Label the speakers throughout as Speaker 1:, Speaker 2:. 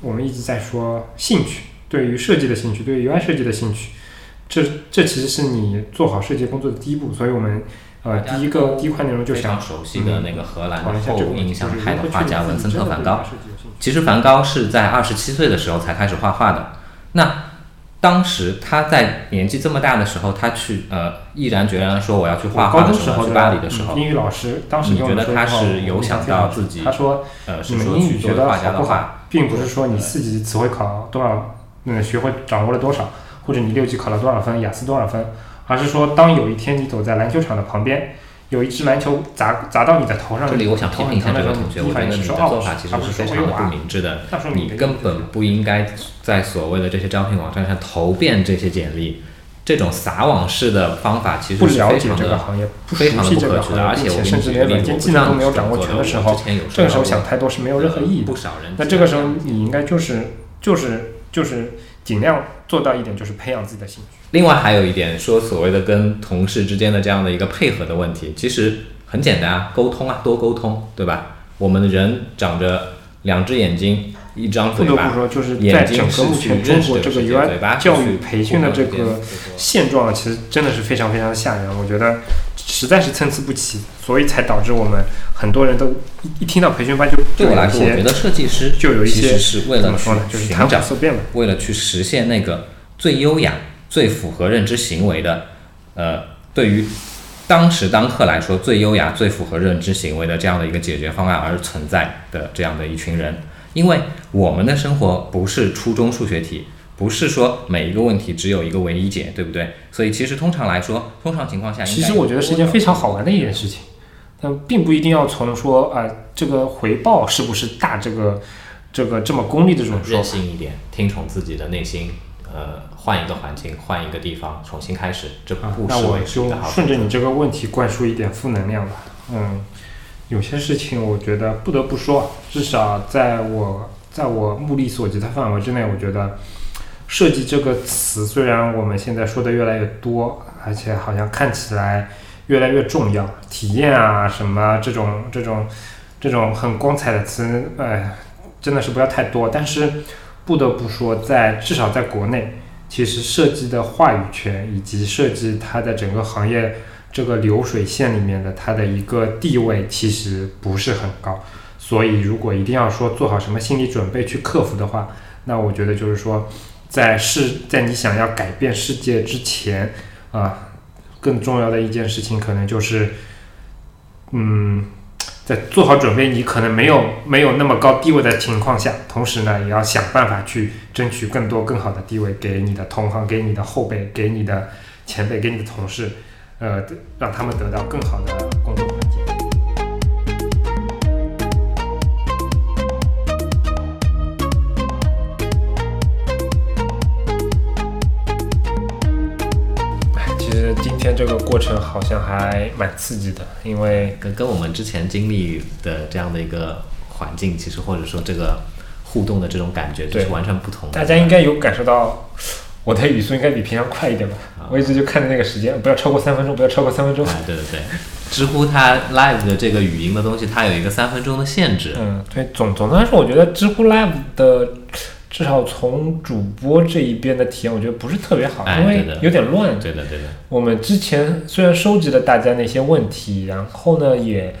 Speaker 1: 我们一直在说兴趣，对于设计的兴趣，对于 UI 设计的兴趣，这这其实是你做好设计工作的第一步。所以我们呃第一个第一块内容就
Speaker 2: 非
Speaker 1: 想
Speaker 2: 常熟悉的那个荷兰的后印象派的画家文森特·梵高其实梵高是在二十七岁的时候才开始画画的。那当时他在年纪这么大的时候，他去呃毅然决然说我要去画画的时候，去巴黎的时候
Speaker 1: 嗯，英语老师当时
Speaker 2: 你觉得他是有想到自己
Speaker 1: 他说
Speaker 2: 呃，是说去
Speaker 1: 学的
Speaker 2: 画家的话，
Speaker 1: 好不好，并不是说你四级词汇考多少，嗯，学会掌握了多少，或者你六级考了多少分，雅思多少分，而是说当有一天你走在篮球场的旁边，有一只篮球砸砸到你的头上，
Speaker 2: 这里我想批评一下这个
Speaker 1: 头
Speaker 2: 同学，我觉得你的做法其实是非常的不明智的。你根本不应该在所谓的这些招聘网站上投遍这些简历，这种撒网式的方法其实是
Speaker 1: 了解
Speaker 2: 非常的
Speaker 1: 这个行业，不熟
Speaker 2: 非常的
Speaker 1: 悉这个
Speaker 2: 不可取的。而
Speaker 1: 行业，并
Speaker 2: 且
Speaker 1: 甚至连软件技能都没有掌握全的时候这个时候想太多是没有任何意义的
Speaker 2: 不。少人
Speaker 1: 那这个时候你应该就是就是就是尽量做到一点，就是培养自己的兴趣。
Speaker 2: 另外还有一点说所谓的跟同事之间的这样的一个配合的问题，其实很简单啊，沟通啊，多沟通，对吧？我们人长着两只眼睛，一张嘴巴
Speaker 1: 不得不，说，就是在整个目前中国这个 UI 教育培训的这个现状，其实真的是非常非常吓人。我觉得实在是参差不齐，所以才导致我们很多人都一一听到培训班就
Speaker 2: 对我来说，我觉得设计师
Speaker 1: 就有一些
Speaker 2: 其实是为了去
Speaker 1: 怎么说呢，就是
Speaker 2: 寻
Speaker 1: 谈虎色变嘛。
Speaker 2: 为了去实现那个最优雅、最符合认知行为的，呃，对于当时当刻来说最优雅、最符合认知行为的这样的一个解决方案而存在的这样的一群人。因为我们的生活不是初中数学题，不是说每一个问题只有一个唯一解，对不对？所以其实通常来说，通常情况下
Speaker 1: 其实我觉得是一件非常好玩的一件事情，但并不一定要从说啊、这个回报是不是大这个这个这么功利的这种说
Speaker 2: 任。性一点，听从自己的内心，呃，换一个环境，换一个地方，重新开始，这
Speaker 1: 啊
Speaker 2: 不，失
Speaker 1: 那我就
Speaker 2: 为是一个好
Speaker 1: 顺着你这个问题灌输一点负能量吧。嗯，有些事情我觉得不得不说，至少在我在我目力所及的范围之内，我觉得设计这个词虽然我们现在说的越来越多，而且好像看起来越来越重要，体验啊什么这种这种这种很光彩的词，哎，真的是不要太多。但是不得不说在，至少在国内。其实设计的话语权以及设计它的整个行业这个流水线里面的它的一个地位，其实不是很高。所以，如果一定要说做好什么心理准备去克服的话，那我觉得就是说，在世在你想要改变世界之前啊，更重要的一件事情可能就是，嗯，在做好准备，你可能没有没有那么高地位的情况下，同时呢，也要想办法去争取更多更好的地位给你的同行、给你的后辈、给你的前辈、给你的同事，呃，让他们得到更好的工作环境。哎其实今天这个过程好像还蛮刺激的，因为
Speaker 2: 跟跟我们之前经历的这样的一个环境，其实或者说这个互动的这种感觉，就
Speaker 1: 对
Speaker 2: 是完全不同的。
Speaker 1: 大家应该有感受到，我的语速应该比平常快一点吧？我一直就看着那个时间，不要超过三分钟，不要超过三分钟。
Speaker 2: 哎，对对对，知乎它 live 的这个语音的东西，它有一个三分钟的限制。
Speaker 1: 嗯，对，总总的来说，我觉得知乎 Live 的至少从主播这一边的体验，我觉得不是特别好，因为有点乱。
Speaker 2: 对的对的，
Speaker 1: 我们之前虽然收集了大家那些问题，然后呢也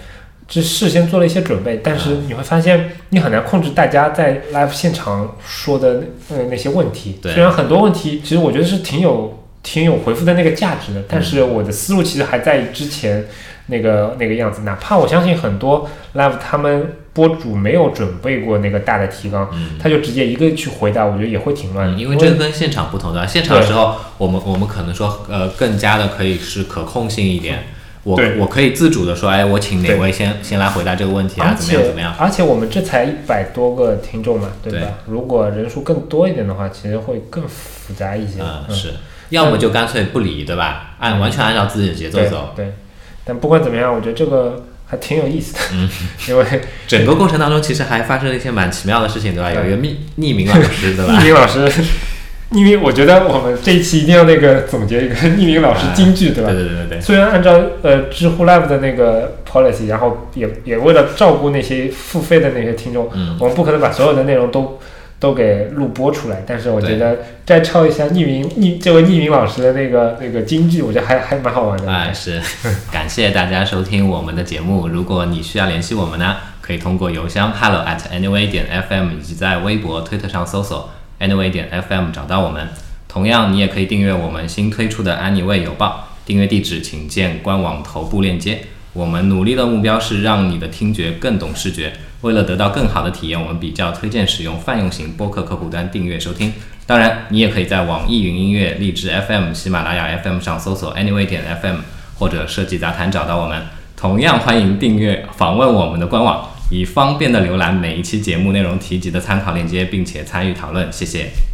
Speaker 1: 这事先做了一些准备，但是你会发现你很难控制大家在 live 现场说的呃那些问题。
Speaker 2: 对
Speaker 1: 虽然很多问题其实我觉得是挺有挺有回复的那个价值的，但是我的思路其实还在之前那个那个样子。哪怕我相信很多 live 他们博主没有准备过那个大的提纲，
Speaker 2: 嗯。
Speaker 1: 他就直接一个去回答，我觉得也会挺乱的。
Speaker 2: 嗯，因为这跟现场不同的，现场的时候，我们我们可能说，呃，更加的可以是可控性一点。我我可以自主的说，哎，我请哪位先先来回答这个问题啊？怎么样怎么样？
Speaker 1: 而且我们这才一百多个听众嘛，对吧？
Speaker 2: 对
Speaker 1: 如果人数更多一点的话，其实会更复杂一些。
Speaker 2: 嗯，是，要么就干脆不理，对吧？按完全按照自己的节奏走。
Speaker 1: 对，但不管怎么样，我觉得这个还挺有意思的，
Speaker 2: 嗯
Speaker 1: 因为
Speaker 2: 整个过程当中，其实还发生了一些蛮奇妙的事情，对吧？有一个匿匿名老师，对吧
Speaker 1: 匿？名老师，匿名，我觉得我们这一期一定要那个总结一个匿名老师金句，对吧？
Speaker 2: 对对对对
Speaker 1: 虽然按照呃知乎 Live 的那个 policy，然后也也为了照顾那些付费的那些听众，
Speaker 2: 嗯
Speaker 1: 我们不可能把所有的内容都都给录播出来。但是我觉得摘抄一下匿名匿这位匿名老师的那个那个金句，我觉得还还蛮好玩的。
Speaker 2: 哎，是，感谢大家收听我们的节目。如果你需要联系我们呢，可以通过邮箱 hello at anyway 点 fm，以及在微博、推特上搜索 anyway 点 fm 找到我们。同样，你也可以订阅我们新推出的 Anyway 邮报，订阅地址请见官网头部链接。我们努力的目标是让你的听觉更懂视觉。为了得到更好的体验，我们比较推荐使用泛用型播客客户端订阅收听。当然，你也可以在网易云音乐、荔枝 FM、喜马拉雅 FM 上搜索 Anyway 点 FM 或者设计杂谈找到我们。同样欢迎订阅访问我们的官网，以方便的浏览每一期节目内容提及的参考链接，并且参与讨论。谢谢。